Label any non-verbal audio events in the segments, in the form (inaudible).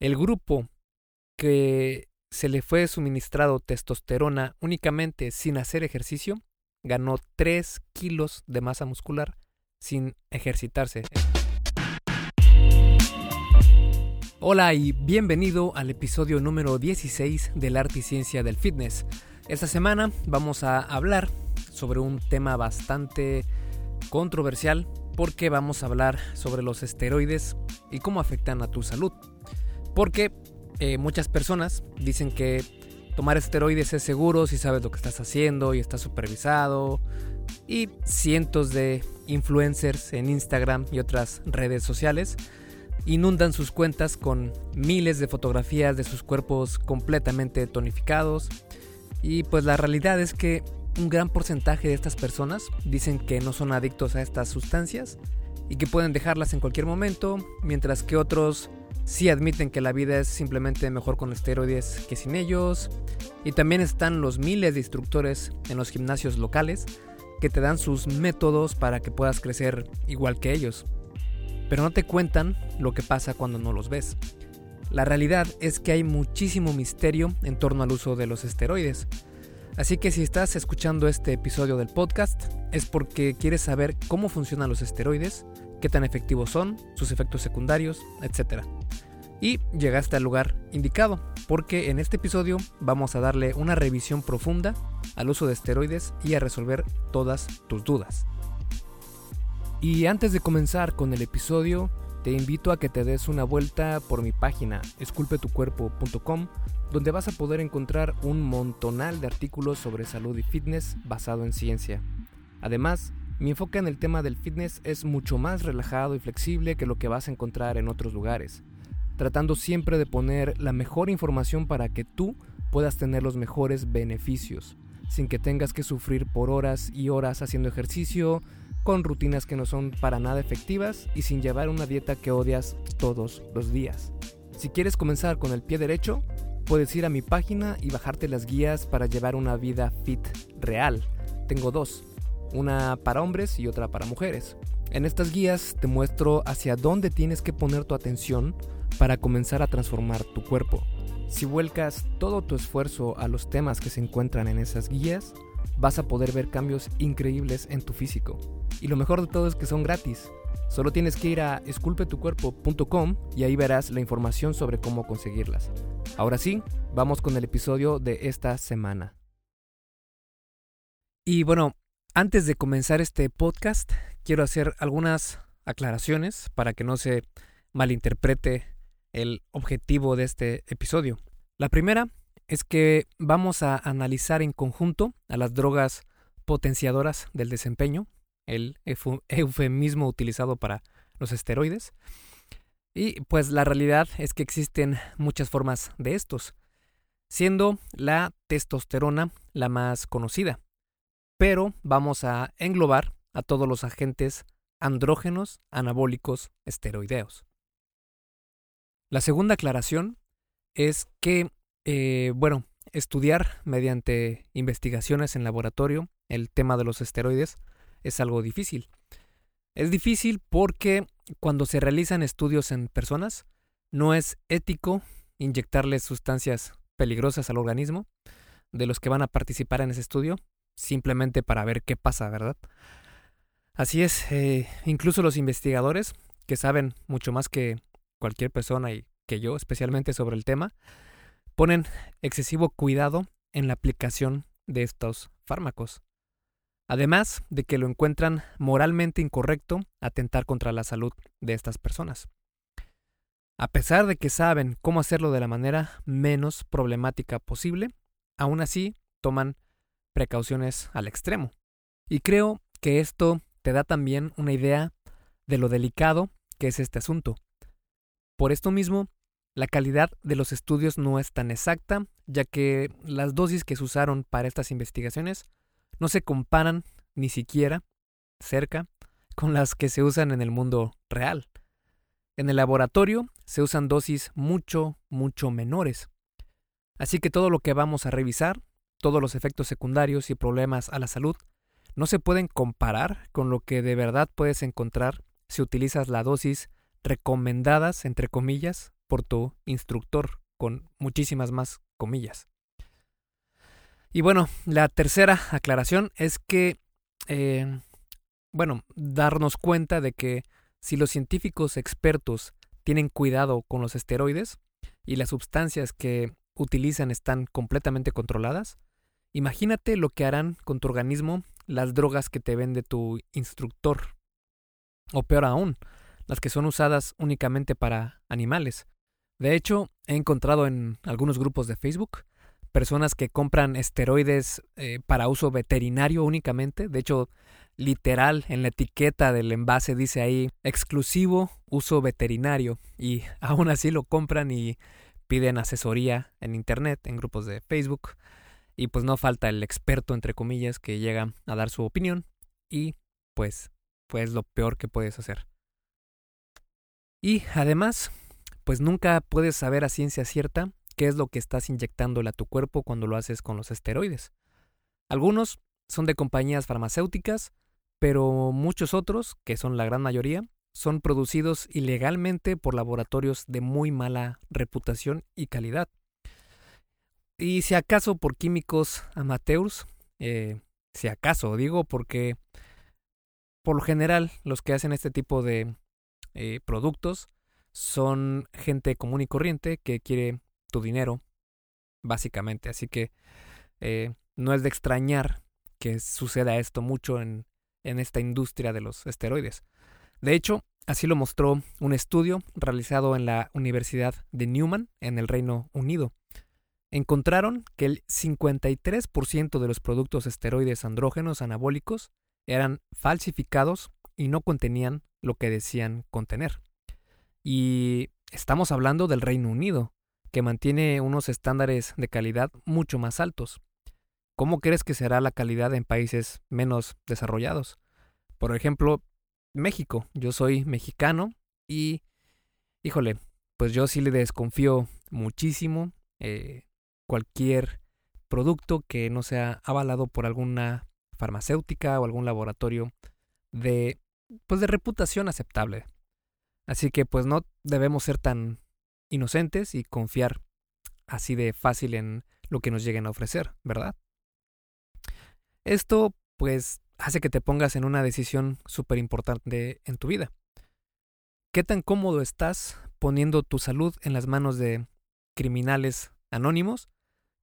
el grupo que se le fue suministrado testosterona únicamente sin hacer ejercicio ganó 3 kilos de masa muscular sin ejercitarse. Hola y bienvenido al episodio número 16 del arte y ciencia del fitness. Esta semana vamos a hablar sobre un tema bastante controversial porque vamos a hablar sobre los esteroides y cómo afectan a tu salud. Porque eh, muchas personas dicen que tomar esteroides es seguro si sabes lo que estás haciendo y está supervisado. Y cientos de influencers en Instagram y otras redes sociales inundan sus cuentas con miles de fotografías de sus cuerpos completamente tonificados. Y pues la realidad es que un gran porcentaje de estas personas dicen que no son adictos a estas sustancias y que pueden dejarlas en cualquier momento, mientras que otros sí admiten que la vida es simplemente mejor con esteroides que sin ellos. Y también están los miles de instructores en los gimnasios locales que te dan sus métodos para que puedas crecer igual que ellos. Pero no te cuentan lo que pasa cuando no los ves. La realidad es que hay muchísimo misterio en torno al uso de los esteroides. Así que si estás escuchando este episodio del podcast es porque quieres saber cómo funcionan los esteroides, qué tan efectivos son, sus efectos secundarios, etc. Y llegaste al lugar indicado, porque en este episodio vamos a darle una revisión profunda al uso de esteroides y a resolver todas tus dudas. Y antes de comenzar con el episodio, te invito a que te des una vuelta por mi página esculpetucuerpo.com donde vas a poder encontrar un montonal de artículos sobre salud y fitness basado en ciencia. Además, mi enfoque en el tema del fitness es mucho más relajado y flexible que lo que vas a encontrar en otros lugares, tratando siempre de poner la mejor información para que tú puedas tener los mejores beneficios, sin que tengas que sufrir por horas y horas haciendo ejercicio, con rutinas que no son para nada efectivas y sin llevar una dieta que odias todos los días. Si quieres comenzar con el pie derecho, Puedes ir a mi página y bajarte las guías para llevar una vida fit real. Tengo dos, una para hombres y otra para mujeres. En estas guías te muestro hacia dónde tienes que poner tu atención para comenzar a transformar tu cuerpo. Si vuelcas todo tu esfuerzo a los temas que se encuentran en esas guías, vas a poder ver cambios increíbles en tu físico. Y lo mejor de todo es que son gratis. Solo tienes que ir a esculpetucuerpo.com y ahí verás la información sobre cómo conseguirlas. Ahora sí, vamos con el episodio de esta semana. Y bueno, antes de comenzar este podcast, quiero hacer algunas aclaraciones para que no se malinterprete el objetivo de este episodio. La primera es que vamos a analizar en conjunto a las drogas potenciadoras del desempeño, el eufemismo utilizado para los esteroides, y pues la realidad es que existen muchas formas de estos, siendo la testosterona la más conocida. Pero vamos a englobar a todos los agentes andrógenos anabólicos esteroideos. La segunda aclaración es que, eh, bueno, estudiar mediante investigaciones en laboratorio el tema de los esteroides es algo difícil. Es difícil porque cuando se realizan estudios en personas, no es ético inyectarles sustancias peligrosas al organismo de los que van a participar en ese estudio, simplemente para ver qué pasa, ¿verdad? Así es, eh, incluso los investigadores, que saben mucho más que cualquier persona y que yo, especialmente sobre el tema, ponen excesivo cuidado en la aplicación de estos fármacos. Además de que lo encuentran moralmente incorrecto atentar contra la salud de estas personas. A pesar de que saben cómo hacerlo de la manera menos problemática posible, aún así toman precauciones al extremo. Y creo que esto te da también una idea de lo delicado que es este asunto. Por esto mismo, la calidad de los estudios no es tan exacta, ya que las dosis que se usaron para estas investigaciones no se comparan ni siquiera cerca con las que se usan en el mundo real. En el laboratorio se usan dosis mucho, mucho menores. Así que todo lo que vamos a revisar, todos los efectos secundarios y problemas a la salud, no se pueden comparar con lo que de verdad puedes encontrar si utilizas la dosis recomendadas, entre comillas, por tu instructor, con muchísimas más comillas. Y bueno, la tercera aclaración es que, eh, bueno, darnos cuenta de que si los científicos expertos tienen cuidado con los esteroides y las sustancias que utilizan están completamente controladas, imagínate lo que harán con tu organismo las drogas que te vende tu instructor. O peor aún, las que son usadas únicamente para animales. De hecho, he encontrado en algunos grupos de Facebook personas que compran esteroides eh, para uso veterinario únicamente. De hecho, literal, en la etiqueta del envase dice ahí exclusivo uso veterinario. Y (laughs) aún así lo compran y piden asesoría en Internet, en grupos de Facebook. Y pues no falta el experto, entre comillas, que llega a dar su opinión. Y pues, pues lo peor que puedes hacer. Y además, pues nunca puedes saber a ciencia cierta qué es lo que estás inyectándole a tu cuerpo cuando lo haces con los esteroides. Algunos son de compañías farmacéuticas, pero muchos otros, que son la gran mayoría, son producidos ilegalmente por laboratorios de muy mala reputación y calidad. Y si acaso por químicos amateurs, eh, si acaso digo porque por lo general los que hacen este tipo de eh, productos son gente común y corriente que quiere tu dinero, básicamente. Así que eh, no es de extrañar que suceda esto mucho en, en esta industria de los esteroides. De hecho, así lo mostró un estudio realizado en la Universidad de Newman, en el Reino Unido. Encontraron que el 53% de los productos esteroides andrógenos anabólicos eran falsificados y no contenían lo que decían contener. Y estamos hablando del Reino Unido, que mantiene unos estándares de calidad mucho más altos. ¿Cómo crees que será la calidad en países menos desarrollados? Por ejemplo, México. Yo soy mexicano y, híjole, pues yo sí le desconfío muchísimo eh, cualquier producto que no sea avalado por alguna farmacéutica o algún laboratorio de, pues de reputación aceptable. Así que pues no debemos ser tan inocentes y confiar así de fácil en lo que nos lleguen a ofrecer, ¿verdad? Esto pues hace que te pongas en una decisión súper importante en tu vida. ¿Qué tan cómodo estás poniendo tu salud en las manos de criminales anónimos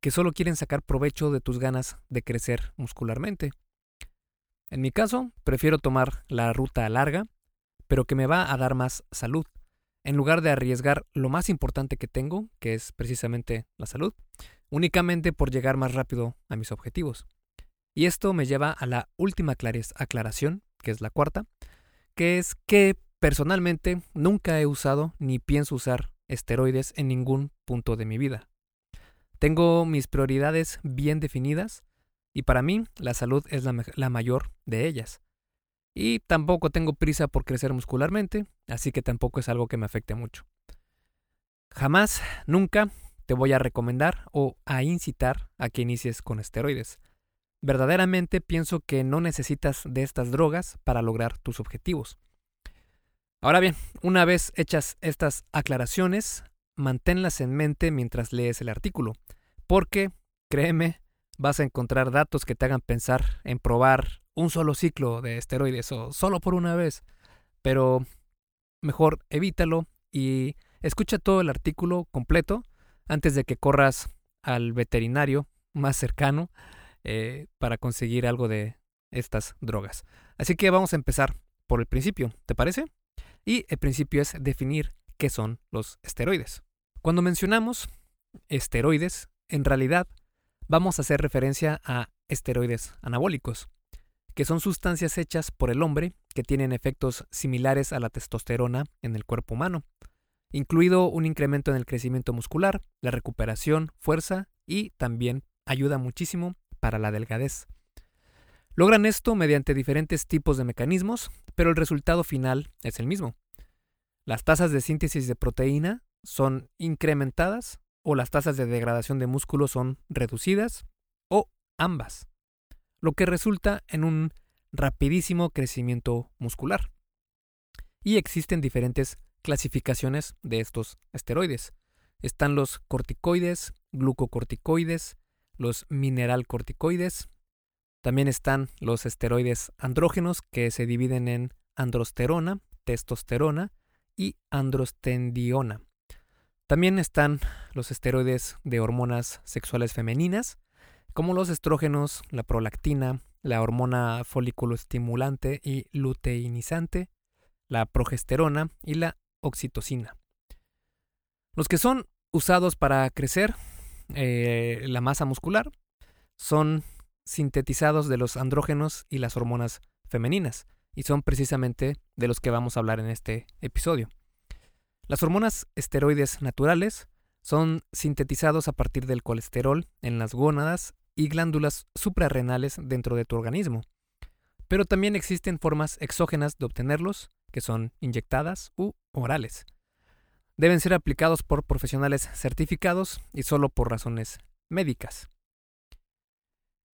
que solo quieren sacar provecho de tus ganas de crecer muscularmente? En mi caso, prefiero tomar la ruta larga, pero que me va a dar más salud en lugar de arriesgar lo más importante que tengo, que es precisamente la salud, únicamente por llegar más rápido a mis objetivos. Y esto me lleva a la última aclaración, que es la cuarta, que es que personalmente nunca he usado ni pienso usar esteroides en ningún punto de mi vida. Tengo mis prioridades bien definidas y para mí la salud es la, mayor de ellas. Y tampoco tengo prisa por crecer muscularmente, así que tampoco es algo que me afecte mucho. Jamás, nunca te voy a recomendar o a incitar a que inicies con esteroides. Verdaderamente pienso que no necesitas de estas drogas para lograr tus objetivos. Ahora bien, una vez hechas estas aclaraciones, manténlas en mente mientras lees el artículo, porque, créeme, vas a encontrar datos que te hagan pensar en probar un solo ciclo de esteroides o solo por una vez. Pero mejor evítalo y escucha todo el artículo completo antes de que corras al veterinario más cercano eh, para conseguir algo de estas drogas. Así que vamos a empezar por el principio, ¿te parece? Y el principio es definir qué son los esteroides. Cuando mencionamos esteroides, en realidad vamos a hacer referencia a esteroides anabólicos, que son sustancias hechas por el hombre que tienen efectos similares a la testosterona en el cuerpo humano, incluido un incremento en el crecimiento muscular, la recuperación, fuerza y también ayuda muchísimo para la delgadez. Logran esto mediante diferentes tipos de mecanismos, pero el resultado final es el mismo. Las tasas de síntesis de proteína son incrementadas o las tasas de degradación de músculo son reducidas o ambas lo que resulta en un rapidísimo crecimiento muscular. Y existen diferentes clasificaciones de estos esteroides. Están los corticoides, glucocorticoides, los mineralcorticoides. También están los esteroides andrógenos que se dividen en androsterona, testosterona y androstendiona. También están los esteroides de hormonas sexuales femeninas, como los estrógenos, la prolactina, la hormona folículo estimulante y luteinizante, la progesterona y la oxitocina. Los que son usados para crecer eh, la masa muscular son sintetizados de los andrógenos y las hormonas femeninas, y son precisamente de los que vamos a hablar en este episodio. Las hormonas esteroides naturales son sintetizados a partir del colesterol en las gónadas y glándulas suprarrenales dentro de tu organismo. Pero también existen formas exógenas de obtenerlos, que son inyectadas u orales. Deben ser aplicados por profesionales certificados y solo por razones médicas.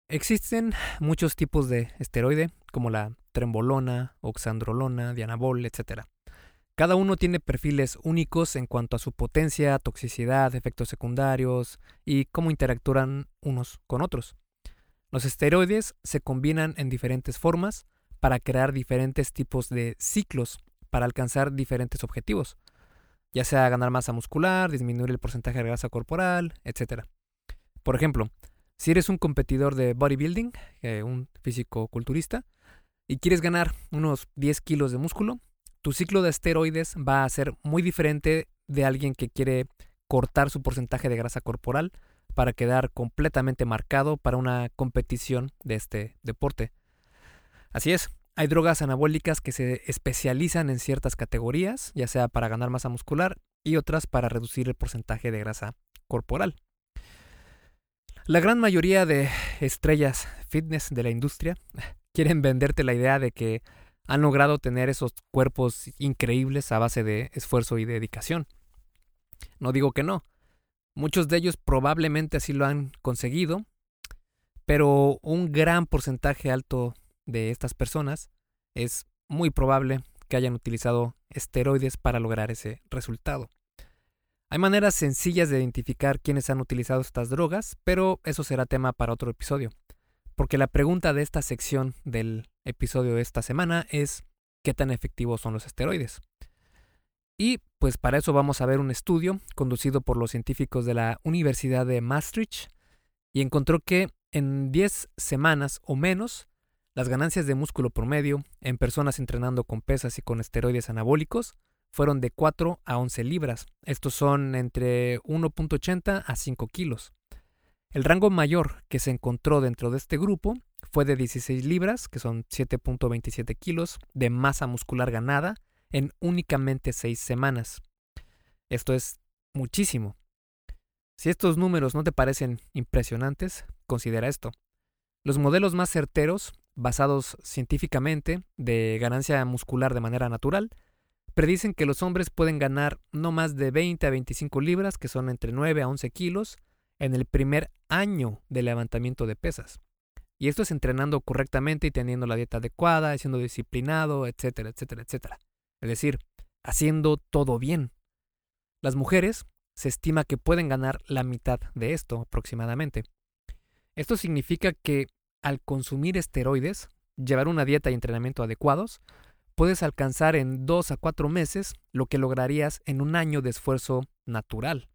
Existen muchos tipos de esteroide, como la trembolona, oxandrolona, dianabol, etc. Cada uno tiene perfiles únicos en cuanto a su potencia, toxicidad, efectos secundarios y cómo interactúan unos con otros. Los esteroides se combinan en diferentes formas para crear diferentes tipos de ciclos para alcanzar diferentes objetivos, ya sea ganar masa muscular, disminuir el porcentaje de grasa corporal, etc. Por ejemplo, si eres un competidor de bodybuilding, eh, un físico culturista, y quieres ganar unos 10 kilos de músculo, tu ciclo de esteroides va a ser muy diferente de alguien que quiere cortar su porcentaje de grasa corporal para quedar completamente marcado para una competición de este deporte. Así es, hay drogas anabólicas que se especializan en ciertas categorías, ya sea para ganar masa muscular y otras para reducir el porcentaje de grasa corporal. La gran mayoría de estrellas fitness de la industria (laughs) quieren venderte la idea de que han logrado tener esos cuerpos increíbles a base de esfuerzo y dedicación. No digo que no. Muchos de ellos probablemente así lo han conseguido, pero un gran porcentaje alto de estas personas es muy probable que hayan utilizado esteroides para lograr ese resultado. Hay maneras sencillas de identificar quiénes han utilizado estas drogas, pero eso será tema para otro episodio porque la pregunta de esta sección del episodio de esta semana es ¿qué tan efectivos son los esteroides? Y pues para eso vamos a ver un estudio conducido por los científicos de la Universidad de Maastricht y encontró que en 10 semanas o menos las ganancias de músculo promedio en personas entrenando con pesas y con esteroides anabólicos fueron de 4 a 11 libras. Estos son entre 1.80 a 5 kilos. El rango mayor que se encontró dentro de este grupo fue de 16 libras, que son 7.27 kilos, de masa muscular ganada en únicamente 6 semanas. Esto es muchísimo. Si estos números no te parecen impresionantes, considera esto. Los modelos más certeros, basados científicamente de ganancia muscular de manera natural, predicen que los hombres pueden ganar no más de 20 a 25 libras, que son entre 9 a 11 kilos, en el primer año de levantamiento de pesas. Y esto es entrenando correctamente y teniendo la dieta adecuada, siendo disciplinado, etcétera, etcétera, etcétera. Es decir, haciendo todo bien. Las mujeres se estima que pueden ganar la mitad de esto aproximadamente. Esto significa que al consumir esteroides, llevar una dieta y entrenamiento adecuados, puedes alcanzar en dos a cuatro meses lo que lograrías en un año de esfuerzo natural.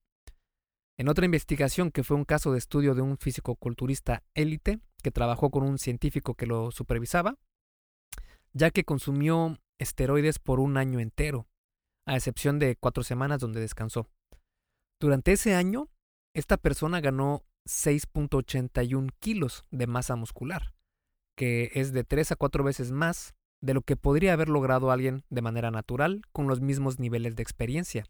En otra investigación que fue un caso de estudio de un físico-culturista élite que trabajó con un científico que lo supervisaba, ya que consumió esteroides por un año entero, a excepción de cuatro semanas donde descansó. Durante ese año, esta persona ganó 6.81 kilos de masa muscular, que es de 3 a 4 veces más de lo que podría haber logrado alguien de manera natural con los mismos niveles de experiencia.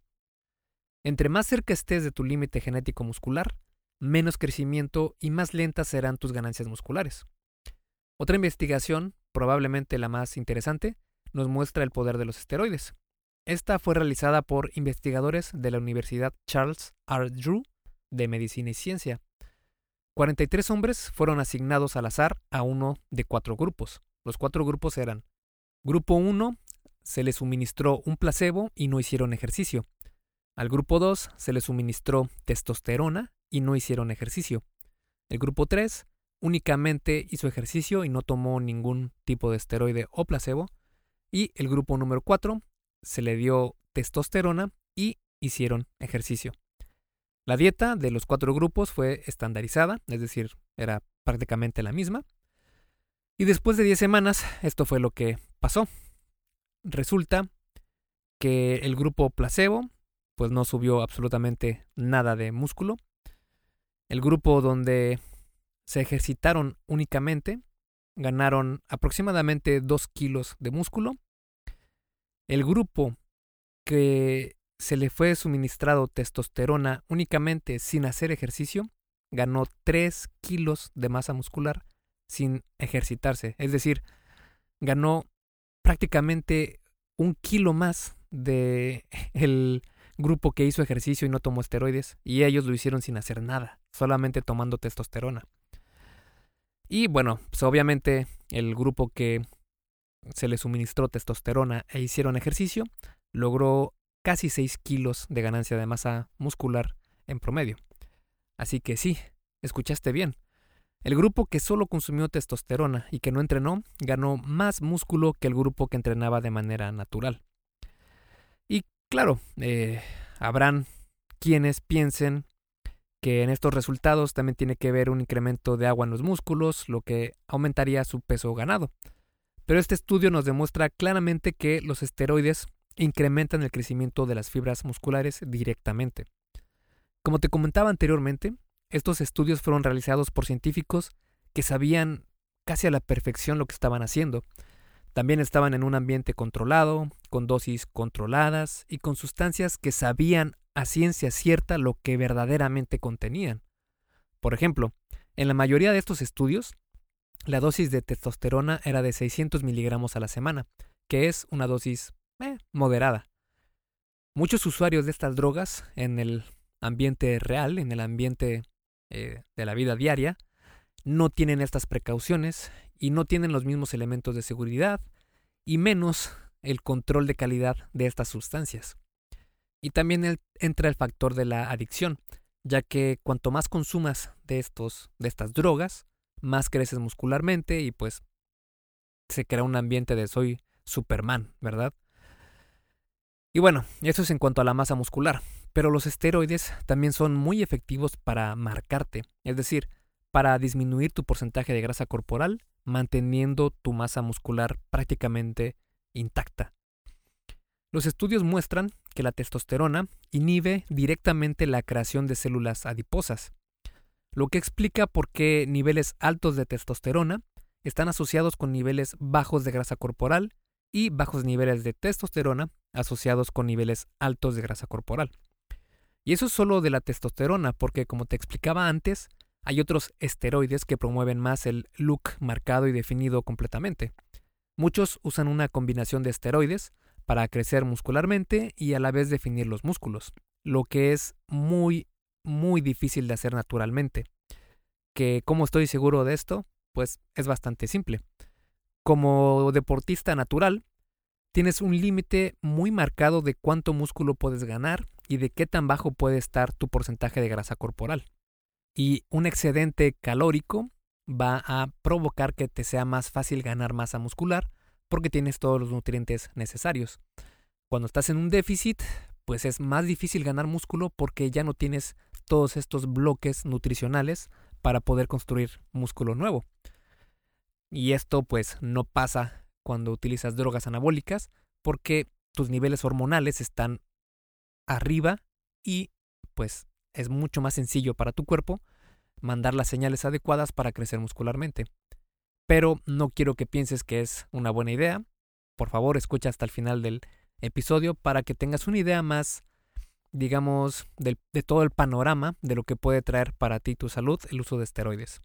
Entre más cerca estés de tu límite genético muscular, menos crecimiento y más lentas serán tus ganancias musculares. Otra investigación, probablemente la más interesante, nos muestra el poder de los esteroides. Esta fue realizada por investigadores de la Universidad Charles R. Drew de Medicina y Ciencia. 43 hombres fueron asignados al azar a uno de cuatro grupos. Los cuatro grupos eran Grupo 1, se les suministró un placebo y no hicieron ejercicio. Al grupo 2 se les suministró testosterona y no hicieron ejercicio. El grupo 3 únicamente hizo ejercicio y no tomó ningún tipo de esteroide o placebo. Y el grupo número 4 se le dio testosterona y hicieron ejercicio. La dieta de los cuatro grupos fue estandarizada, es decir, era prácticamente la misma. Y después de 10 semanas, esto fue lo que pasó. Resulta que el grupo placebo pues no subió absolutamente nada de músculo. El grupo donde se ejercitaron únicamente ganaron aproximadamente 2 kilos de músculo. El grupo que se le fue suministrado testosterona únicamente sin hacer ejercicio ganó 3 kilos de masa muscular sin ejercitarse. Es decir, ganó prácticamente un kilo más de (laughs) el grupo que hizo ejercicio y no tomó esteroides, y ellos lo hicieron sin hacer nada, solamente tomando testosterona. Y bueno, pues obviamente el grupo que se le suministró testosterona e hicieron ejercicio logró casi 6 kilos de ganancia de masa muscular en promedio. Así que sí, escuchaste bien. El grupo que solo consumió testosterona y que no entrenó ganó más músculo que el grupo que entrenaba de manera natural. Claro, eh, habrán quienes piensen que en estos resultados también tiene que ver un incremento de agua en los músculos, lo que aumentaría su peso ganado. Pero este estudio nos demuestra claramente que los esteroides incrementan el crecimiento de las fibras musculares directamente. Como te comentaba anteriormente, estos estudios fueron realizados por científicos que sabían casi a la perfección lo que estaban haciendo. También estaban en un ambiente controlado, con dosis controladas y con sustancias que sabían a ciencia cierta lo que verdaderamente contenían. Por ejemplo, en la mayoría de estos estudios, la dosis de testosterona era de 600 miligramos a la semana, que es una dosis eh, moderada. Muchos usuarios de estas drogas en el ambiente real, en el ambiente eh, de la vida diaria, no tienen estas precauciones y no tienen los mismos elementos de seguridad y menos el control de calidad de estas sustancias. Y también entra el factor de la adicción, ya que cuanto más consumas de estos de estas drogas, más creces muscularmente y pues se crea un ambiente de soy Superman, ¿verdad? Y bueno, eso es en cuanto a la masa muscular. Pero los esteroides también son muy efectivos para marcarte, es decir, para disminuir tu porcentaje de grasa corporal, manteniendo tu masa muscular prácticamente intacta. Los estudios muestran que la testosterona inhibe directamente la creación de células adiposas, lo que explica por qué niveles altos de testosterona están asociados con niveles bajos de grasa corporal y bajos niveles de testosterona asociados con niveles altos de grasa corporal. Y eso es solo de la testosterona, porque como te explicaba antes, hay otros esteroides que promueven más el look marcado y definido completamente. Muchos usan una combinación de esteroides para crecer muscularmente y a la vez definir los músculos, lo que es muy, muy difícil de hacer naturalmente. Que, ¿cómo estoy seguro de esto? Pues es bastante simple. Como deportista natural, tienes un límite muy marcado de cuánto músculo puedes ganar y de qué tan bajo puede estar tu porcentaje de grasa corporal. Y un excedente calórico va a provocar que te sea más fácil ganar masa muscular porque tienes todos los nutrientes necesarios. Cuando estás en un déficit, pues es más difícil ganar músculo porque ya no tienes todos estos bloques nutricionales para poder construir músculo nuevo. Y esto pues no pasa cuando utilizas drogas anabólicas porque tus niveles hormonales están arriba y pues es mucho más sencillo para tu cuerpo mandar las señales adecuadas para crecer muscularmente. Pero no quiero que pienses que es una buena idea. Por favor, escucha hasta el final del episodio para que tengas una idea más, digamos, de, de todo el panorama de lo que puede traer para ti tu salud el uso de esteroides.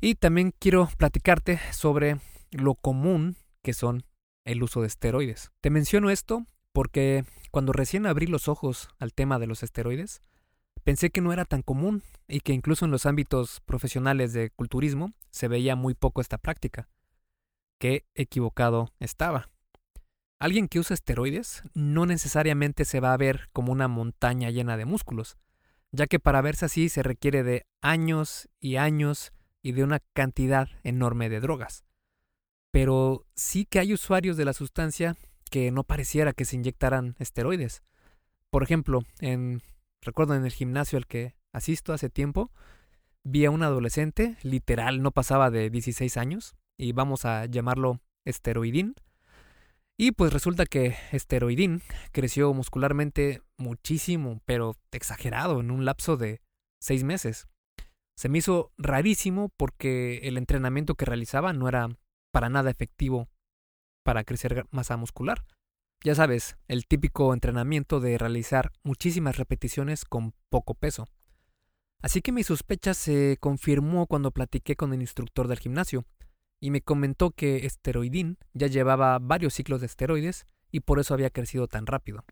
Y también quiero platicarte sobre lo común que son el uso de esteroides. Te menciono esto porque cuando recién abrí los ojos al tema de los esteroides, pensé que no era tan común y que incluso en los ámbitos profesionales de culturismo se veía muy poco esta práctica. Qué equivocado estaba. Alguien que usa esteroides no necesariamente se va a ver como una montaña llena de músculos, ya que para verse así se requiere de años y años y de una cantidad enorme de drogas. Pero sí que hay usuarios de la sustancia que no pareciera que se inyectaran esteroides. Por ejemplo, en recuerdo en el gimnasio al que asisto hace tiempo, vi a un adolescente, literal, no pasaba de 16 años, y vamos a llamarlo esteroidín. Y pues resulta que esteroidín creció muscularmente muchísimo, pero exagerado, en un lapso de 6 meses. Se me hizo rarísimo porque el entrenamiento que realizaba no era para nada efectivo para crecer masa muscular. Ya sabes, el típico entrenamiento de realizar muchísimas repeticiones con poco peso. Así que mi sospecha se confirmó cuando platiqué con el instructor del gimnasio, y me comentó que esteroidín ya llevaba varios ciclos de esteroides y por eso había crecido tan rápido.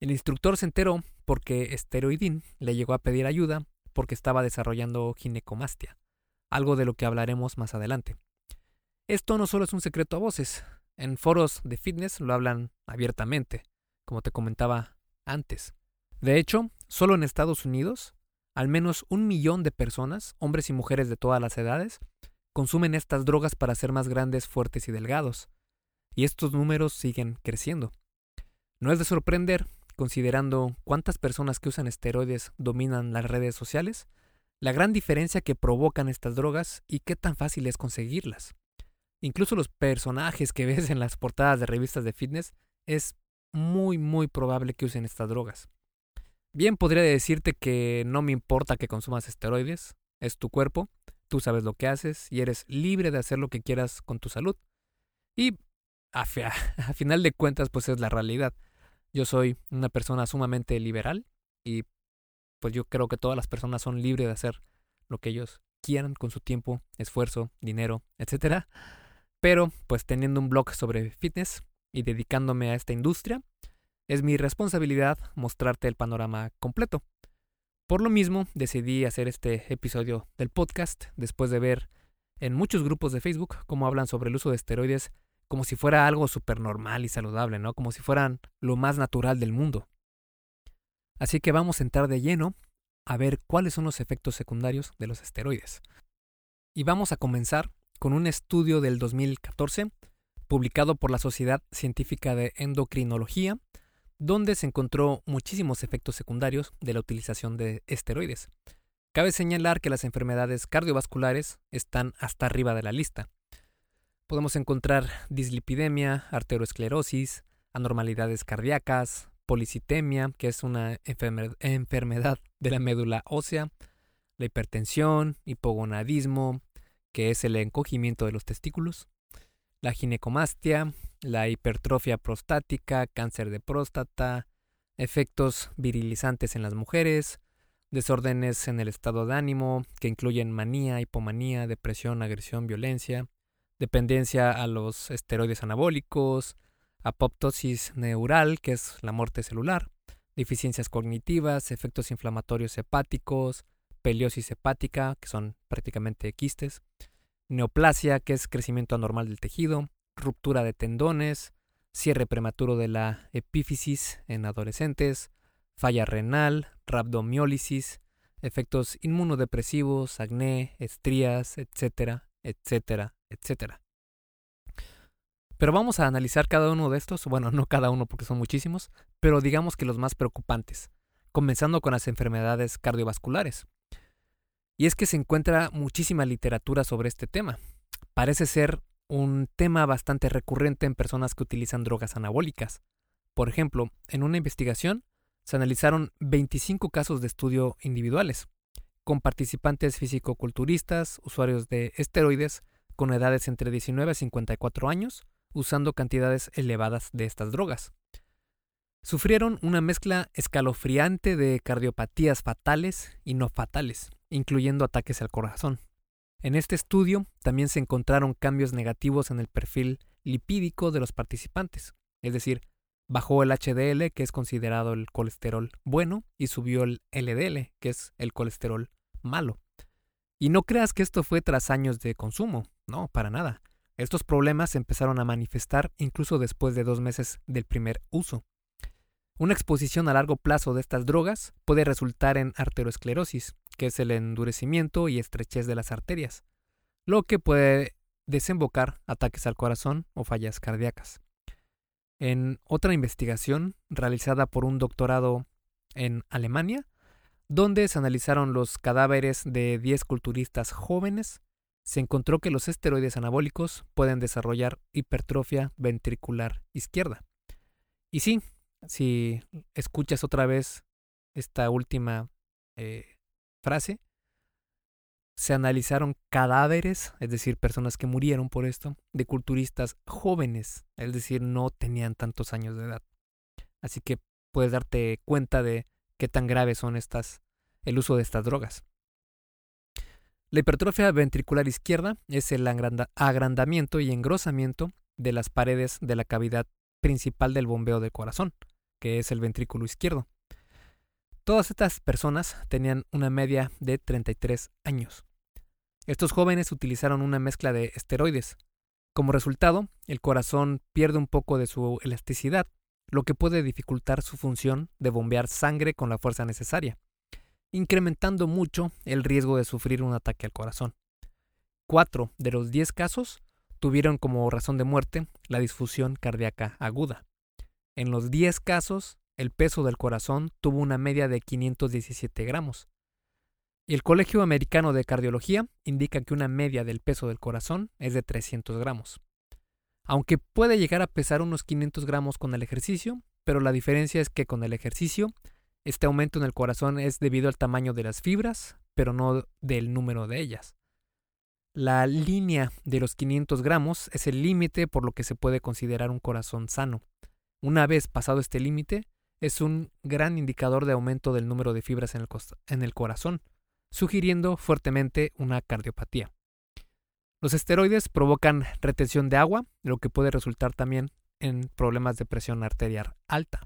El instructor se enteró porque esteroidín le llegó a pedir ayuda porque estaba desarrollando ginecomastia, algo de lo que hablaremos más adelante. Esto no solo es un secreto a voces, en foros de fitness lo hablan abiertamente, como te comentaba antes. De hecho, solo en Estados Unidos, al menos un millón de personas, hombres y mujeres de todas las edades, consumen estas drogas para ser más grandes, fuertes y delgados. Y estos números siguen creciendo. No es de sorprender, considerando cuántas personas que usan esteroides dominan las redes sociales, la gran diferencia que provocan estas drogas y qué tan fácil es conseguirlas. Incluso los personajes que ves en las portadas de revistas de fitness es muy muy probable que usen estas drogas. Bien podría decirte que no me importa que consumas esteroides, es tu cuerpo, tú sabes lo que haces y eres libre de hacer lo que quieras con tu salud. Y a, (laughs) final de cuentas pues es la realidad. Yo soy una persona sumamente liberal y pues yo creo que todas las personas son libres de hacer lo que ellos quieran con su tiempo, esfuerzo, dinero, etcétera. Pero, pues teniendo un blog sobre fitness y dedicándome a esta industria, es mi responsabilidad mostrarte el panorama completo. Por lo mismo, decidí hacer este episodio del podcast después de ver en muchos grupos de Facebook cómo hablan sobre el uso de esteroides como si fuera algo súper normal y saludable, ¿no? Como si fueran lo más natural del mundo. Así que vamos a entrar de lleno a ver cuáles son los efectos secundarios de los esteroides. Y vamos a comenzar con un estudio del 2014 publicado por la Sociedad Científica de Endocrinología, donde se encontró muchísimos efectos secundarios de la utilización de esteroides. Cabe señalar que las enfermedades cardiovasculares están hasta arriba de la lista. Podemos encontrar dislipidemia, arteriosclerosis, anormalidades cardíacas, policitemia, que es una enfermedad de la médula ósea, la hipertensión, hipogonadismo, que es el encogimiento de los testículos, la ginecomastia, la hipertrofia prostática, cáncer de próstata, efectos virilizantes en las mujeres, desórdenes en el estado de ánimo que incluyen manía, hipomanía, depresión, agresión, violencia, dependencia a los esteroides anabólicos, apoptosis neural, que es la muerte celular, deficiencias cognitivas, efectos inflamatorios hepáticos, peliosis hepática, que son prácticamente quistes, neoplasia, que es crecimiento anormal del tejido, ruptura de tendones, cierre prematuro de la epífisis en adolescentes, falla renal, rhabdomiólisis, efectos inmunodepresivos, acné, estrías, etcétera, etcétera, etcétera. Pero vamos a analizar cada uno de estos, bueno, no cada uno porque son muchísimos, pero digamos que los más preocupantes, comenzando con las enfermedades cardiovasculares. Y es que se encuentra muchísima literatura sobre este tema. Parece ser un tema bastante recurrente en personas que utilizan drogas anabólicas. Por ejemplo, en una investigación se analizaron 25 casos de estudio individuales, con participantes físico-culturistas, usuarios de esteroides, con edades entre 19 a 54 años, usando cantidades elevadas de estas drogas. Sufrieron una mezcla escalofriante de cardiopatías fatales y no fatales, incluyendo ataques al corazón. En este estudio también se encontraron cambios negativos en el perfil lipídico de los participantes, es decir, bajó el HDL, que es considerado el colesterol bueno, y subió el LDL, que es el colesterol malo. Y no creas que esto fue tras años de consumo, no, para nada. Estos problemas se empezaron a manifestar incluso después de dos meses del primer uso. Una exposición a largo plazo de estas drogas puede resultar en arteriosclerosis, que es el endurecimiento y estrechez de las arterias, lo que puede desembocar ataques al corazón o fallas cardíacas. En otra investigación realizada por un doctorado en Alemania, donde se analizaron los cadáveres de 10 culturistas jóvenes, se encontró que los esteroides anabólicos pueden desarrollar hipertrofia ventricular izquierda. Y sí, si escuchas otra vez esta última eh, frase, se analizaron cadáveres, es decir, personas que murieron por esto, de culturistas jóvenes, es decir, no tenían tantos años de edad. Así que puedes darte cuenta de qué tan graves son estas el uso de estas drogas. La hipertrofia ventricular izquierda es el agrandamiento y engrosamiento de las paredes de la cavidad principal del bombeo del corazón, que es el ventrículo izquierdo. Todas estas personas tenían una media de 33 años. Estos jóvenes utilizaron una mezcla de esteroides. Como resultado, el corazón pierde un poco de su elasticidad, lo que puede dificultar su función de bombear sangre con la fuerza necesaria, incrementando mucho el riesgo de sufrir un ataque al corazón. Cuatro de los diez casos tuvieron como razón de muerte la disfunción cardíaca aguda. En los diez casos, el peso del corazón tuvo una media de 517 gramos, y el Colegio Americano de Cardiología indica que una media del peso del corazón es de 300 gramos. Aunque puede llegar a pesar unos 500 gramos con el ejercicio, pero la diferencia es que con el ejercicio, este aumento en el corazón es debido al tamaño de las fibras, pero no del número de ellas. La línea de los 500 gramos es el límite por lo que se puede considerar un corazón sano. Una vez pasado este límite, es un gran indicador de aumento del número de fibras en el, corazón, sugiriendo fuertemente una cardiopatía. Los esteroides provocan retención de agua, lo que puede resultar también en problemas de presión arterial alta,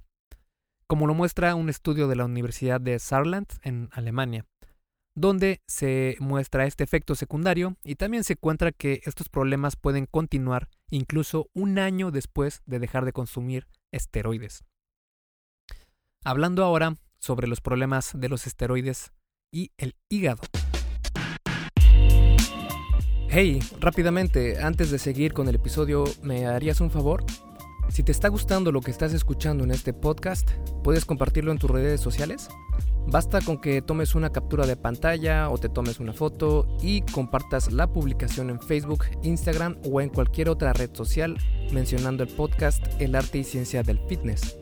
como lo muestra un estudio de la Universidad de Saarland en Alemania, donde se muestra este efecto secundario y también se encuentra que estos problemas pueden continuar incluso un año después de dejar de consumir esteroides. Hablando ahora sobre los problemas de los esteroides y el hígado. Hey, rápidamente, antes de seguir con el episodio, ¿me harías un favor? Si te está gustando lo que estás escuchando en este podcast, ¿puedes compartirlo en tus redes sociales? Basta con que tomes una captura de pantalla o te tomes una foto y compartas la publicación en Facebook, Instagram o en cualquier otra red social mencionando el podcast El arte y ciencia del fitness.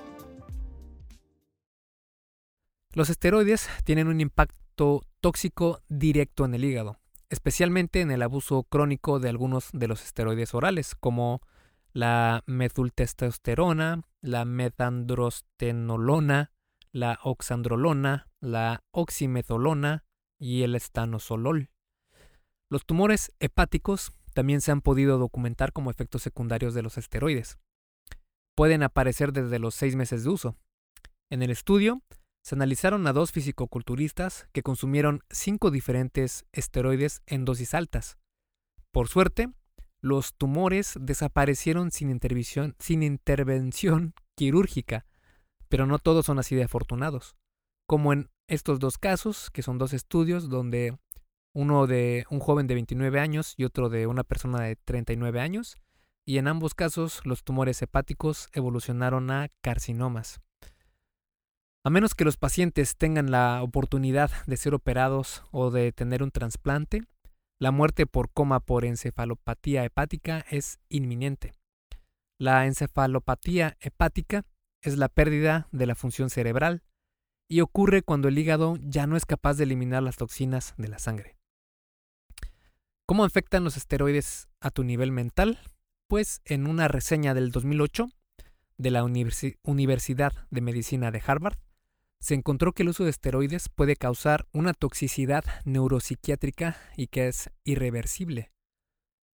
Los esteroides tienen un impacto tóxico directo en el hígado, especialmente en el abuso crónico de algunos de los esteroides orales, como la methyltestosterona, la metandrostenolona, la oxandrolona, la oximetolona y el estanosolol. Los tumores hepáticos también se han podido documentar como efectos secundarios de los esteroides. Pueden aparecer desde los seis meses de uso. En el estudio se analizaron a dos fisicoculturistas que consumieron cinco diferentes esteroides en dosis altas. Por suerte, los tumores desaparecieron sin intervención, quirúrgica, pero no todos son así de afortunados. Como en estos dos casos, que son dos estudios donde uno de un joven de 29 años y otro de una persona de 39 años, y en ambos casos los tumores hepáticos evolucionaron a carcinomas. A menos que los pacientes tengan la oportunidad de ser operados o de tener un trasplante, la muerte por coma por encefalopatía hepática es inminente. La encefalopatía hepática es la pérdida de la función cerebral y ocurre cuando el hígado ya no es capaz de eliminar las toxinas de la sangre. ¿Cómo afectan los esteroides a tu nivel mental? pues en una reseña del 2008 de la Universidad de Medicina de Harvard, se encontró que el uso de esteroides puede causar una toxicidad neuropsiquiátrica y que es irreversible.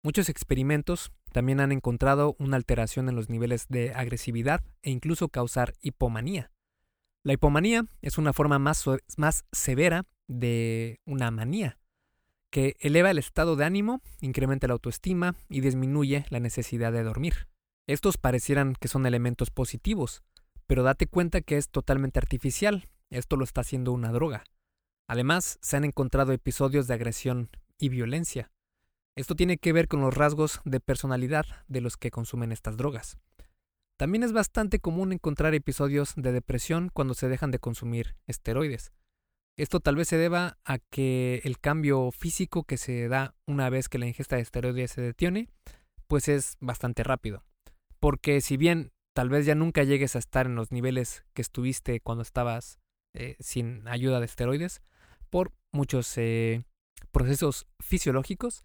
Muchos experimentos también han encontrado una alteración en los niveles de agresividad e incluso causar hipomanía. La hipomanía es una forma más, más severa de una manía, que eleva el estado de ánimo, incrementa la autoestima y disminuye la necesidad de dormir. Estos parecieran que son elementos positivos, pero date cuenta que es totalmente artificial, esto lo está haciendo una droga. Además, se han encontrado episodios de agresión y violencia. Esto tiene que ver con los rasgos de personalidad de los que consumen estas drogas. También es bastante común encontrar episodios de depresión cuando se dejan de consumir esteroides. Esto tal vez se deba a que el cambio físico que se da una vez que la ingesta de esteroides se detiene, pues es bastante rápido. Porque si bien tal vez ya nunca llegues a estar en los niveles que estuviste cuando estabas eh, sin ayuda de esteroides, por muchos eh, procesos fisiológicos,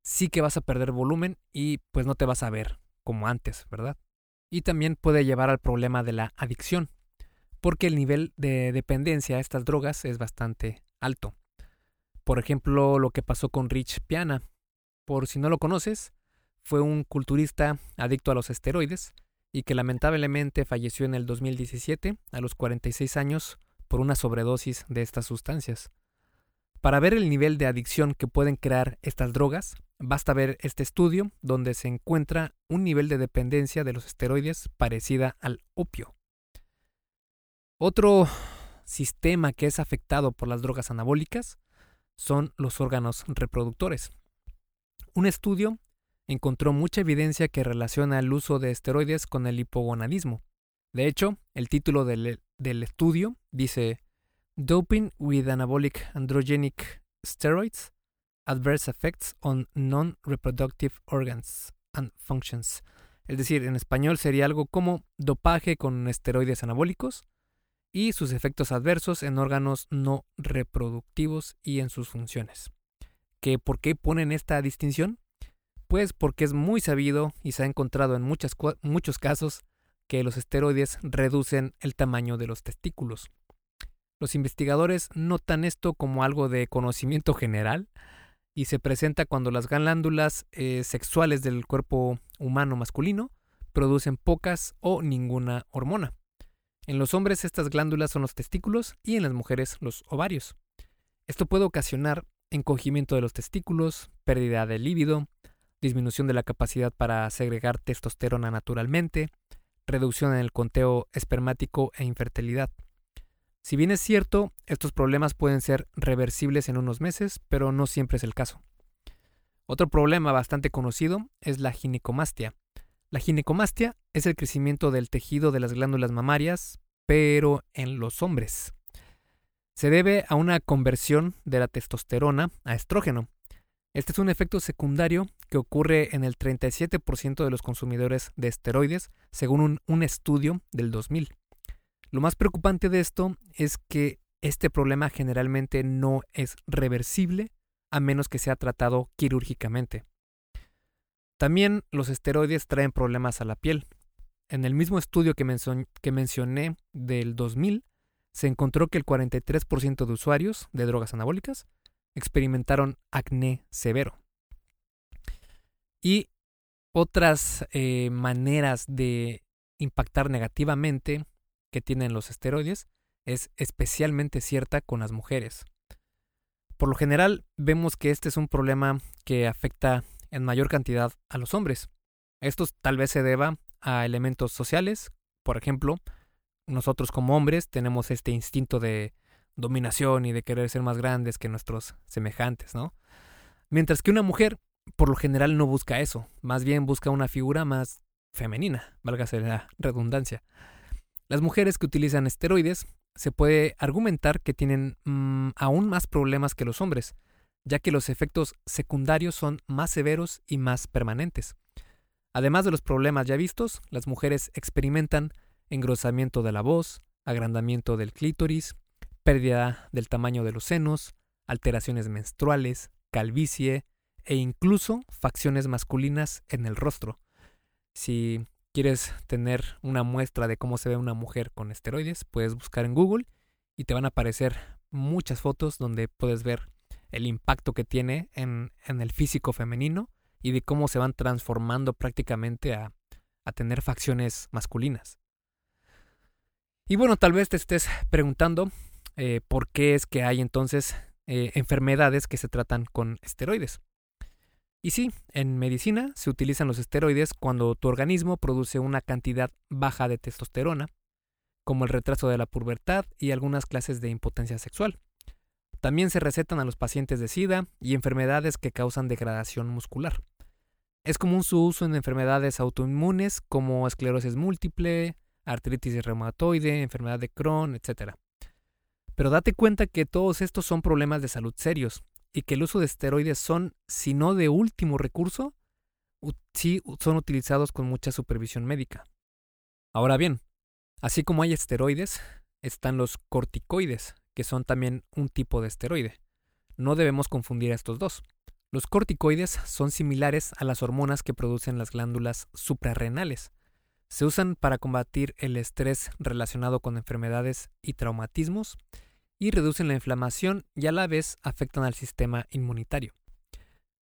sí que vas a perder volumen y pues no te vas a ver como antes, ¿verdad? Y también puede llevar al problema de la adicción, porque el nivel de dependencia a estas drogas es bastante alto. Por ejemplo, lo que pasó con Rich Piana. Por si no lo conoces, fue un culturista adicto a los esteroides y que lamentablemente falleció en el 2017 a los 46 años por una sobredosis de estas sustancias. Para ver el nivel de adicción que pueden crear estas drogas, basta ver este estudio donde se encuentra un nivel de dependencia de los esteroides parecida al opio. Otro sistema que es afectado por las drogas anabólicas son los órganos reproductores. Un estudio encontró mucha evidencia que relaciona el uso de esteroides con el hipogonadismo. De hecho, el título del, estudio dice Doping with Anabolic Androgenic Steroids Adverse Effects on Non-Reproductive Organs and Functions. Es decir, en español sería algo como dopaje con esteroides anabólicos y sus efectos adversos en órganos no reproductivos y en sus funciones. ¿Que ¿Por qué ponen esta distinción? Pues porque es muy sabido y se ha encontrado en muchos casos que los esteroides reducen el tamaño de los testículos. Los investigadores notan esto como algo de conocimiento general y se presenta cuando las glándulas eh, sexuales del cuerpo humano masculino producen pocas o ninguna hormona. En los hombres estas glándulas son los testículos y en las mujeres los ovarios. Esto puede ocasionar encogimiento de los testículos, pérdida de líbido, disminución de la capacidad para segregar testosterona naturalmente, reducción en el conteo espermático e infertilidad. Si bien es cierto, estos problemas pueden ser reversibles en unos meses, pero no siempre es el caso. Otro problema bastante conocido es la ginecomastia. La ginecomastia es el crecimiento del tejido de las glándulas mamarias, pero en los hombres. Se debe a una conversión de la testosterona a estrógeno, este es un efecto secundario que ocurre en el 37% de los consumidores de esteroides, según un, estudio del 2000. Lo más preocupante de esto es que este problema generalmente no es reversible a menos que sea tratado quirúrgicamente. También los esteroides traen problemas a la piel. En el mismo estudio que, que mencioné del 2000, se encontró que el 43% de usuarios de drogas anabólicas experimentaron acné severo. Y otras eh, maneras de impactar negativamente que tienen los esteroides es especialmente cierta con las mujeres. Por lo general vemos que este es un problema que afecta en mayor cantidad a los hombres. Esto tal vez se deba a elementos sociales, por ejemplo, nosotros como hombres tenemos este instinto de dominación y de querer ser más grandes que nuestros semejantes, ¿no? Mientras que una mujer, por lo general, no busca eso, más bien busca una figura más femenina, válgase la redundancia. Las mujeres que utilizan esteroides se puede argumentar que tienen mm, aún más problemas que los hombres, ya que los efectos secundarios son más severos y más permanentes. Además de los problemas ya vistos, las mujeres experimentan engrosamiento de la voz, agrandamiento del clítoris, pérdida del tamaño de los senos, alteraciones menstruales, calvicie e incluso facciones masculinas en el rostro. Si quieres tener una muestra de cómo se ve una mujer con esteroides, puedes buscar en Google y te van a aparecer muchas fotos donde puedes ver el impacto que tiene en, el físico femenino y de cómo se van transformando prácticamente a, a tener facciones masculinas. Y bueno, tal vez te estés preguntando eh, por qué es que hay entonces eh, enfermedades que se tratan con esteroides. Y sí, en medicina se utilizan los esteroides cuando tu organismo produce una cantidad baja de testosterona, como el retraso de la pubertad y algunas clases de impotencia sexual. También se recetan a los pacientes de SIDA y enfermedades que causan degradación muscular. Es común su uso en enfermedades autoinmunes como esclerosis múltiple, artritis reumatoide, enfermedad de Crohn, etc. Pero date cuenta que todos estos son problemas de salud serios y que el uso de esteroides son, si no de último recurso, sí son utilizados con mucha supervisión médica. Ahora bien, así como hay esteroides, están los corticoides, que son también un tipo de esteroide. No debemos confundir a estos dos. Los corticoides son similares a las hormonas que producen las glándulas suprarrenales. Se usan para combatir el estrés relacionado con enfermedades y traumatismos y reducen la inflamación y a la vez afectan al sistema inmunitario.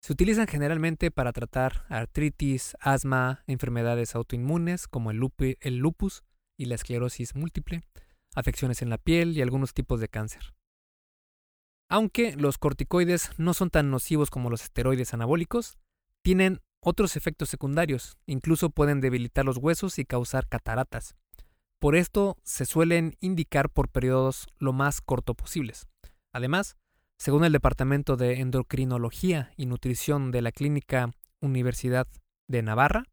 Se utilizan generalmente para tratar artritis, asma, enfermedades autoinmunes como el, lupus y la esclerosis múltiple, afecciones en la piel y algunos tipos de cáncer. Aunque los corticoides no son tan nocivos como los esteroides anabólicos, tienen otros efectos secundarios, incluso pueden debilitar los huesos y causar cataratas. Por esto se suelen indicar por periodos lo más corto posibles. Además, según el Departamento de Endocrinología y Nutrición de la Clínica Universidad de Navarra,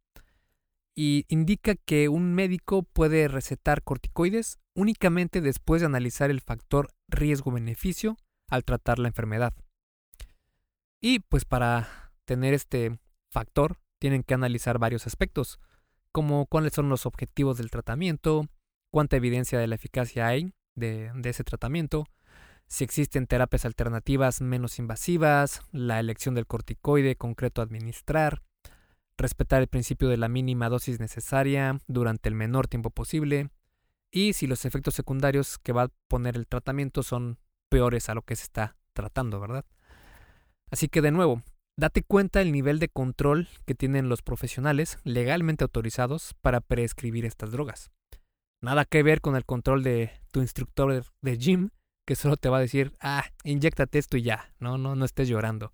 y indica que un médico puede recetar corticoides únicamente después de analizar el factor riesgo-beneficio al tratar la enfermedad. Y pues para tener este factor tienen que analizar varios aspectos, como cuáles son los objetivos del tratamiento, cuánta evidencia de la eficacia hay de, ese tratamiento, si existen terapias alternativas menos invasivas, la elección del corticoide concreto a administrar, respetar el principio de la mínima dosis necesaria durante el menor tiempo posible, y si los efectos secundarios que va a poner el tratamiento son peores a lo que se está tratando, ¿verdad? Así que de nuevo, date cuenta el nivel de control que tienen los profesionales legalmente autorizados para prescribir estas drogas. Nada que ver con el control de tu instructor de gym, que solo te va a decir, ah, inyectate esto y ya, no, no, no estés llorando.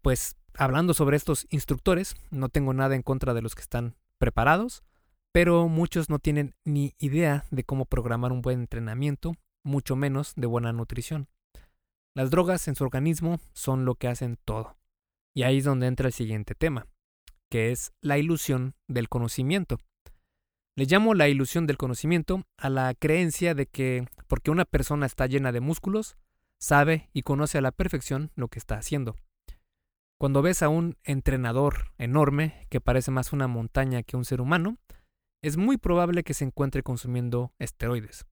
Pues hablando sobre estos instructores, no tengo nada en contra de los que están preparados, pero muchos no tienen ni idea de cómo programar un buen entrenamiento, mucho menos de buena nutrición. Las drogas en su organismo son lo que hacen todo. Y ahí es donde entra el siguiente tema, que es la ilusión del conocimiento. Le llamo la ilusión del conocimiento a la creencia de que porque una persona está llena de músculos, sabe y conoce a la perfección lo que está haciendo. Cuando ves a un entrenador enorme que parece más una montaña que un ser humano, es muy probable que se encuentre consumiendo esteroides.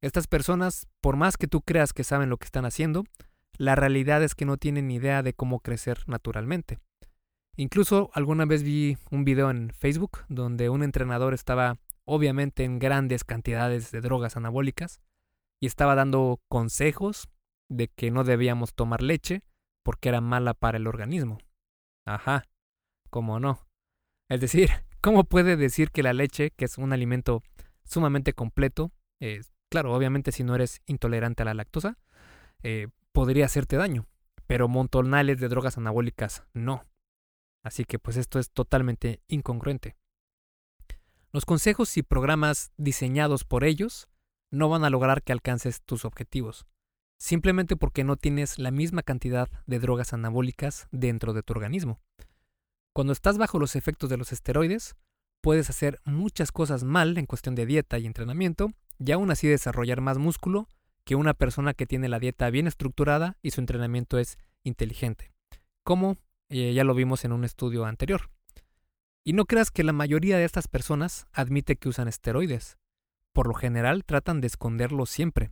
Estas personas, por más que tú creas que saben lo que están haciendo, la realidad es que no tienen idea de cómo crecer naturalmente. Incluso alguna vez vi un video en Facebook donde un entrenador estaba obviamente en grandes cantidades de drogas anabólicas y estaba dando consejos de que no debíamos tomar leche porque era mala para el organismo. Ajá, ¿cómo no? Es decir, (laughs) ¿cómo puede decir que la leche, que es un alimento sumamente completo, eh, claro, obviamente si no eres intolerante a la lactosa, eh, podría hacerte daño, pero montonales de drogas anabólicas no. Así que pues esto es totalmente incongruente. Los consejos y programas diseñados por ellos no van a lograr que alcances tus objetivos, simplemente porque no tienes la misma cantidad de drogas anabólicas dentro de tu organismo. Cuando estás bajo los efectos de los esteroides, puedes hacer muchas cosas mal en cuestión de dieta y entrenamiento, y aún así desarrollar más músculo que una persona que tiene la dieta bien estructurada y su entrenamiento es inteligente. Como eh, ya lo vimos en un estudio anterior. Y no creas que la mayoría de estas personas admite que usan esteroides. Por lo general tratan de esconderlo siempre.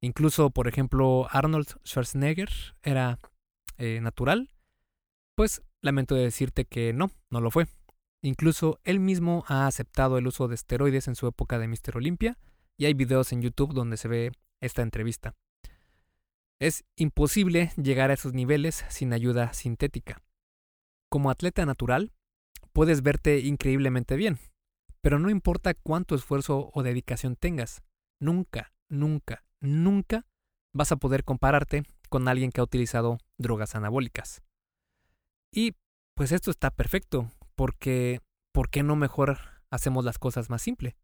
Incluso, por ejemplo, Arnold Schwarzenegger era eh, natural. Pues lamento decirte que no, no lo fue. Incluso él mismo ha aceptado el uso de esteroides en su época de Mr. Olympia y hay videos en YouTube donde se ve esta entrevista. Es imposible llegar a esos niveles sin ayuda sintética. Como atleta natural, puedes verte increíblemente bien, pero no importa cuánto esfuerzo o dedicación tengas, nunca, nunca, nunca vas a poder compararte con alguien que ha utilizado drogas anabólicas. Y pues esto está perfecto, porque ¿por qué no mejor hacemos las cosas más simple?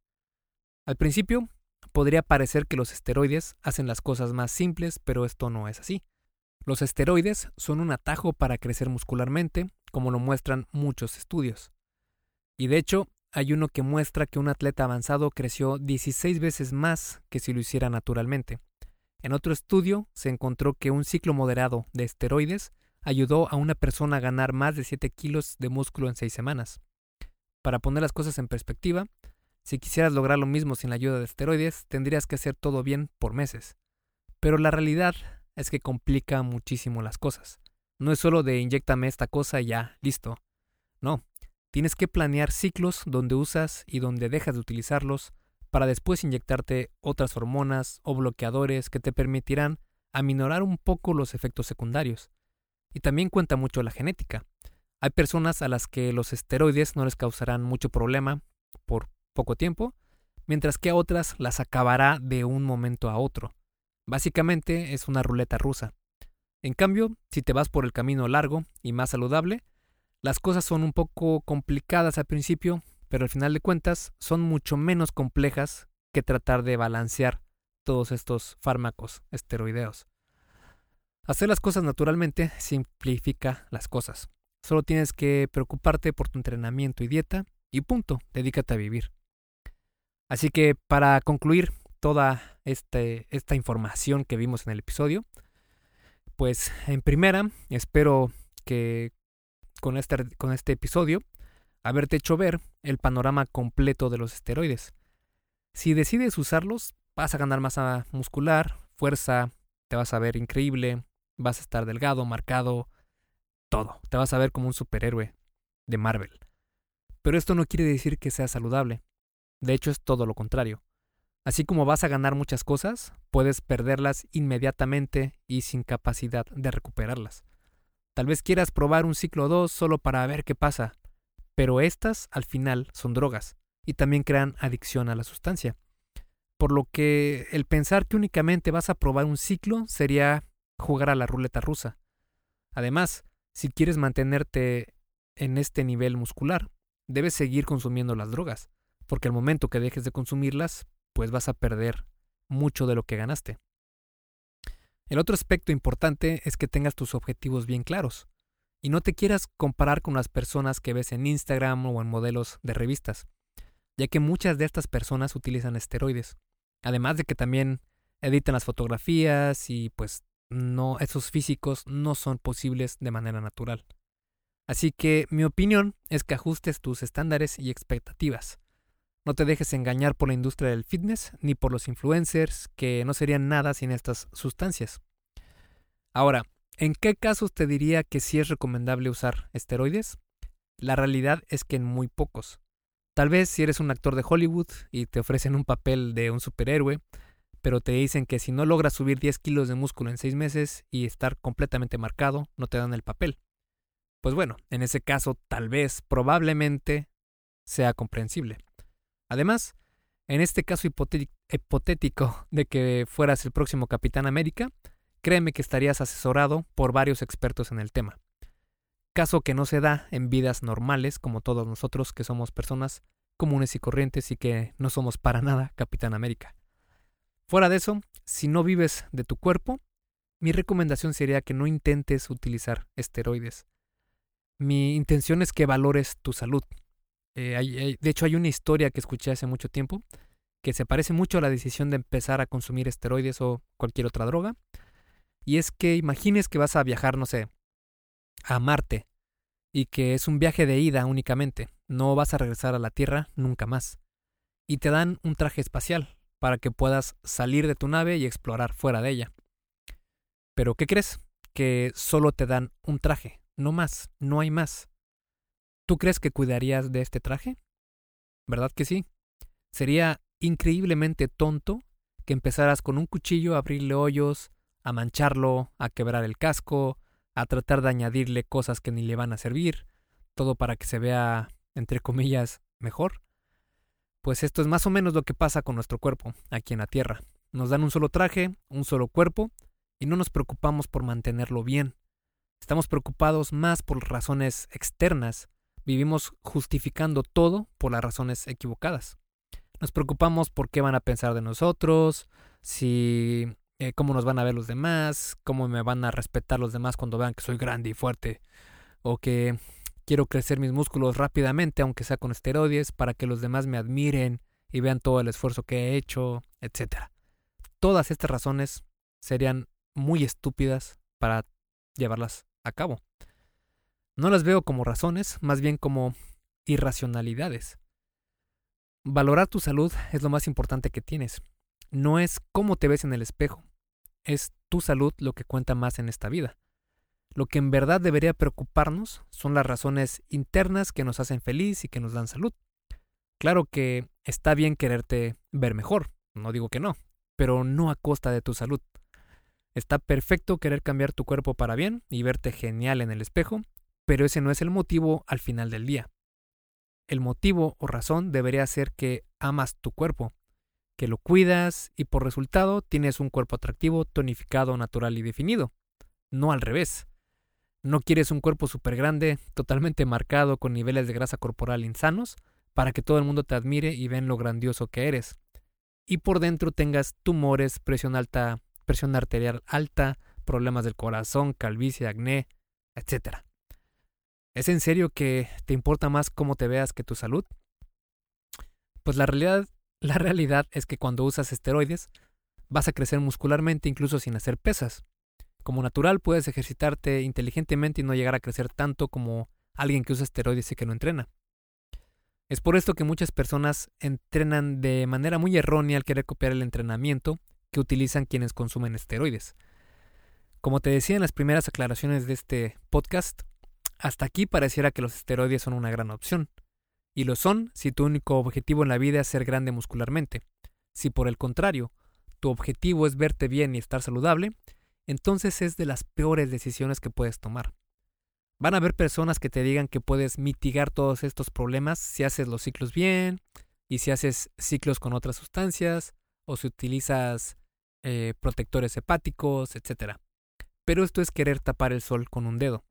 Al principio podría parecer que los esteroides hacen las cosas más simples, pero esto no es así. Los esteroides son un atajo para crecer muscularmente, como lo muestran muchos estudios. Y de hecho, hay uno que muestra que un atleta avanzado creció 16 veces más que si lo hiciera naturalmente. En otro estudio se encontró que un ciclo moderado de esteroides ayudó a una persona a ganar más de 7 kilos de músculo en 6 semanas. Para poner las cosas en perspectiva, si quisieras lograr lo mismo sin la ayuda de esteroides, tendrías que hacer todo bien por meses. Pero la realidad es que complica muchísimo las cosas. No es solo de inyectame esta cosa y ya, listo. No, tienes que planear ciclos donde usas y donde dejas de utilizarlos para después inyectarte otras hormonas o bloqueadores que te permitirán aminorar un poco los efectos secundarios. Y también cuenta mucho la genética. Hay personas a las que los esteroides no les causarán mucho problema por poco tiempo, mientras que a otras las acabará de un momento a otro. Básicamente es una ruleta rusa. En cambio, si te vas por el camino largo y más saludable, las cosas son un poco complicadas al principio, pero al final de cuentas son mucho menos complejas que tratar de balancear todos estos fármacos esteroideos. Hacer las cosas naturalmente simplifica las cosas. Solo tienes que preocuparte por tu entrenamiento y dieta y punto, dedícate a vivir. Así que para concluir toda este, esta información que vimos en el episodio, pues en primera espero que con este, con este episodio haberte hecho ver el panorama completo de los esteroides. Si decides usarlos, vas a ganar masa muscular, fuerza, te vas a ver increíble, vas a estar delgado, marcado, todo. Te vas a ver como un superhéroe de Marvel. Pero esto no quiere decir que sea saludable. De hecho, es todo lo contrario. Así como vas a ganar muchas cosas, puedes perderlas inmediatamente y sin capacidad de recuperarlas. Tal vez quieras probar un ciclo 2 solo para ver qué pasa, pero estas al final son drogas y también crean adicción a la sustancia. Por lo que el pensar que únicamente vas a probar un ciclo sería jugar a la ruleta rusa. Además, si quieres mantenerte en este nivel muscular, debes seguir consumiendo las drogas, porque al momento que dejes de consumirlas, pues vas a perder mucho de lo que ganaste. El otro aspecto importante es que tengas tus objetivos bien claros y no te quieras comparar con las personas que ves en Instagram o en modelos de revistas, ya que muchas de estas personas utilizan esteroides, además de que también editan las fotografías y pues no, esos físicos no son posibles de manera natural. Así que mi opinión es que ajustes tus estándares y expectativas. No te dejes engañar por la industria del fitness ni por los influencers que no serían nada sin estas sustancias. Ahora, ¿en qué casos te diría que sí es recomendable usar esteroides? La realidad es que en muy pocos. Tal vez si eres un actor de Hollywood y te ofrecen un papel de un superhéroe, pero te dicen que si no logras subir 10 kilos de músculo en 6 meses y estar completamente marcado, no te dan el papel. Pues bueno, en ese caso tal vez, probablemente, sea comprensible. Además, en este caso hipotético de que fueras el próximo Capitán América, créeme que estarías asesorado por varios expertos en el tema. Caso que no se da en vidas normales como todos nosotros que somos personas comunes y corrientes y que no somos para nada Capitán América. Fuera de eso, si no vives de tu cuerpo, mi recomendación sería que no intentes utilizar esteroides. Mi intención es que valores tu salud. Eh, de hecho, hay una historia que escuché hace mucho tiempo que se parece mucho a la decisión de empezar a consumir esteroides o cualquier otra droga. Y es que imagines que vas a viajar, no sé, a Marte y que es un viaje de ida únicamente. No vas a regresar a la Tierra nunca más. Y te dan un traje espacial, para que puedas salir de tu nave y explorar fuera de ella. Pero ¿qué crees? Que solo te dan un traje, no más, no hay más. ¿Tú crees que cuidarías de este traje? ¿Verdad que sí? Sería increíblemente tonto que empezaras con un cuchillo a abrirle hoyos, a mancharlo, a quebrar el casco, a tratar de añadirle cosas que ni le van a servir, todo para que se vea, entre comillas, mejor. Pues esto es más o menos lo que pasa con nuestro cuerpo aquí en la Tierra. Nos dan un solo traje, un solo cuerpo, y no nos preocupamos por mantenerlo bien. Estamos preocupados más por razones externas. Vivimos justificando todo por las razones equivocadas. Nos preocupamos por qué van a pensar de nosotros, si eh, cómo nos van a ver los demás, cómo me van a respetar los demás cuando vean que soy grande y fuerte, o que quiero crecer mis músculos rápidamente, aunque sea con esteroides, para que los demás me admiren y vean todo el esfuerzo que he hecho, etc. Todas estas razones serían muy estúpidas para llevarlas a cabo. No las veo como razones, más bien como irracionalidades. Valorar tu salud es lo más importante que tienes. No es cómo te ves en el espejo, es tu salud lo que cuenta más en esta vida. Lo que en verdad debería preocuparnos son las razones internas que nos hacen feliz y que nos dan salud. Claro que está bien quererte ver mejor, no digo que no, pero no a costa de tu salud. Está perfecto querer cambiar tu cuerpo para bien y verte genial en el espejo, pero ese no es el motivo al final del día. El motivo o razón debería ser que amas tu cuerpo, que lo cuidas y por resultado tienes un cuerpo atractivo, tonificado, natural y definido. No al revés. No quieres un cuerpo súper grande, totalmente marcado con niveles de grasa corporal insanos, para que todo el mundo te admire y vean lo grandioso que eres. Y por dentro tengas tumores, presión alta, presión arterial alta, problemas del corazón, calvicie, acné, etc. ¿Es en serio que te importa más cómo te veas que tu salud? Pues la realidad, (laughs) la realidad es que cuando usas esteroides, vas a crecer muscularmente incluso sin hacer pesas. Como natural puedes ejercitarte inteligentemente y no llegar a crecer tanto como alguien que usa esteroides y que no entrena. Es por esto que muchas personas entrenan de manera muy errónea al querer copiar el entrenamiento que utilizan quienes consumen esteroides. Como te decía en las primeras aclaraciones de este podcast, hasta aquí pareciera que los esteroides son una gran opción. Y lo son si tu único objetivo en la vida es ser grande muscularmente. Si por el contrario, tu objetivo es verte bien y estar saludable, entonces es de las peores decisiones que puedes tomar. Van a haber personas que te digan que puedes mitigar todos estos problemas si haces los ciclos bien y si haces ciclos con otras sustancias o si utilizas eh, protectores hepáticos, etc. Pero esto es querer tapar el sol con un dedo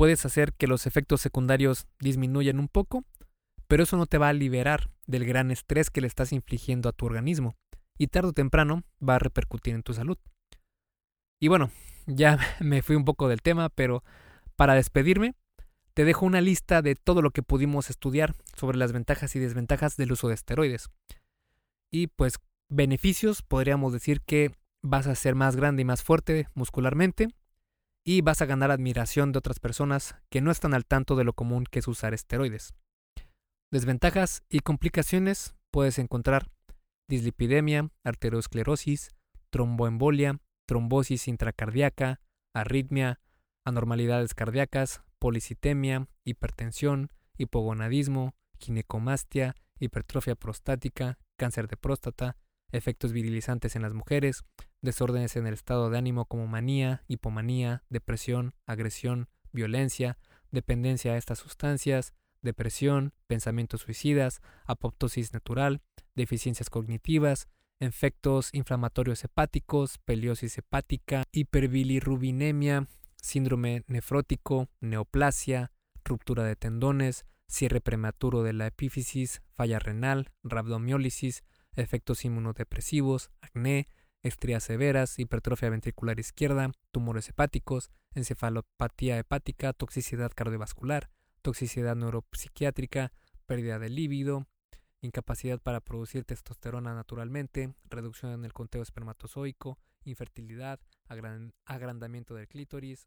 puedes hacer que los efectos secundarios disminuyan un poco, pero eso no te va a liberar del gran estrés que le estás infligiendo a tu organismo y tarde o temprano va a repercutir en tu salud. Y bueno, ya (laughs) me fui un poco del tema, pero para despedirme, te dejo una lista de todo lo que pudimos estudiar sobre las ventajas y desventajas del uso de esteroides. Y pues beneficios, podríamos decir que vas a ser más grande y más fuerte muscularmente, y vas a ganar admiración de otras personas que no están al tanto de lo común que es usar esteroides. Desventajas y complicaciones puedes encontrar dislipidemia, arteriosclerosis, tromboembolia, trombosis intracardíaca, arritmia, anormalidades cardíacas, policitemia, hipertensión, hipogonadismo, ginecomastia, hipertrofia prostática, cáncer de próstata, efectos virilizantes en las mujeres, desórdenes en el estado de ánimo como manía, hipomanía, depresión, agresión, violencia, dependencia a estas sustancias, depresión, pensamientos suicidas, apoptosis natural, deficiencias cognitivas, efectos inflamatorios hepáticos, peliosis hepática, hiperbilirrubinemia, síndrome nefrótico, neoplasia, ruptura de tendones, cierre prematuro de la epífisis, falla renal, rabdomiólisis, efectos inmunodepresivos, acné, estrías severas, hipertrofia ventricular izquierda, tumores hepáticos, encefalopatía hepática, toxicidad cardiovascular, toxicidad neuropsiquiátrica, pérdida de líbido, incapacidad para producir testosterona naturalmente, reducción en el conteo espermatozoico, infertilidad, agrandamiento del clítoris,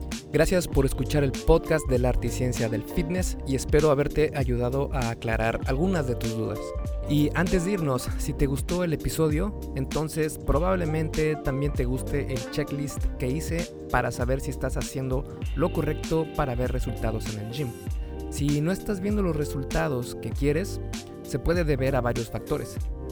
Gracias por escuchar el podcast del arte y ciencia del fitness y espero haberte ayudado a aclarar algunas de tus dudas. Y antes de irnos, si te gustó el episodio, entonces probablemente también te guste el checklist que hice para saber si estás haciendo lo correcto para ver resultados en el gym. Si no estás viendo los resultados que quieres, se puede deber a varios factores.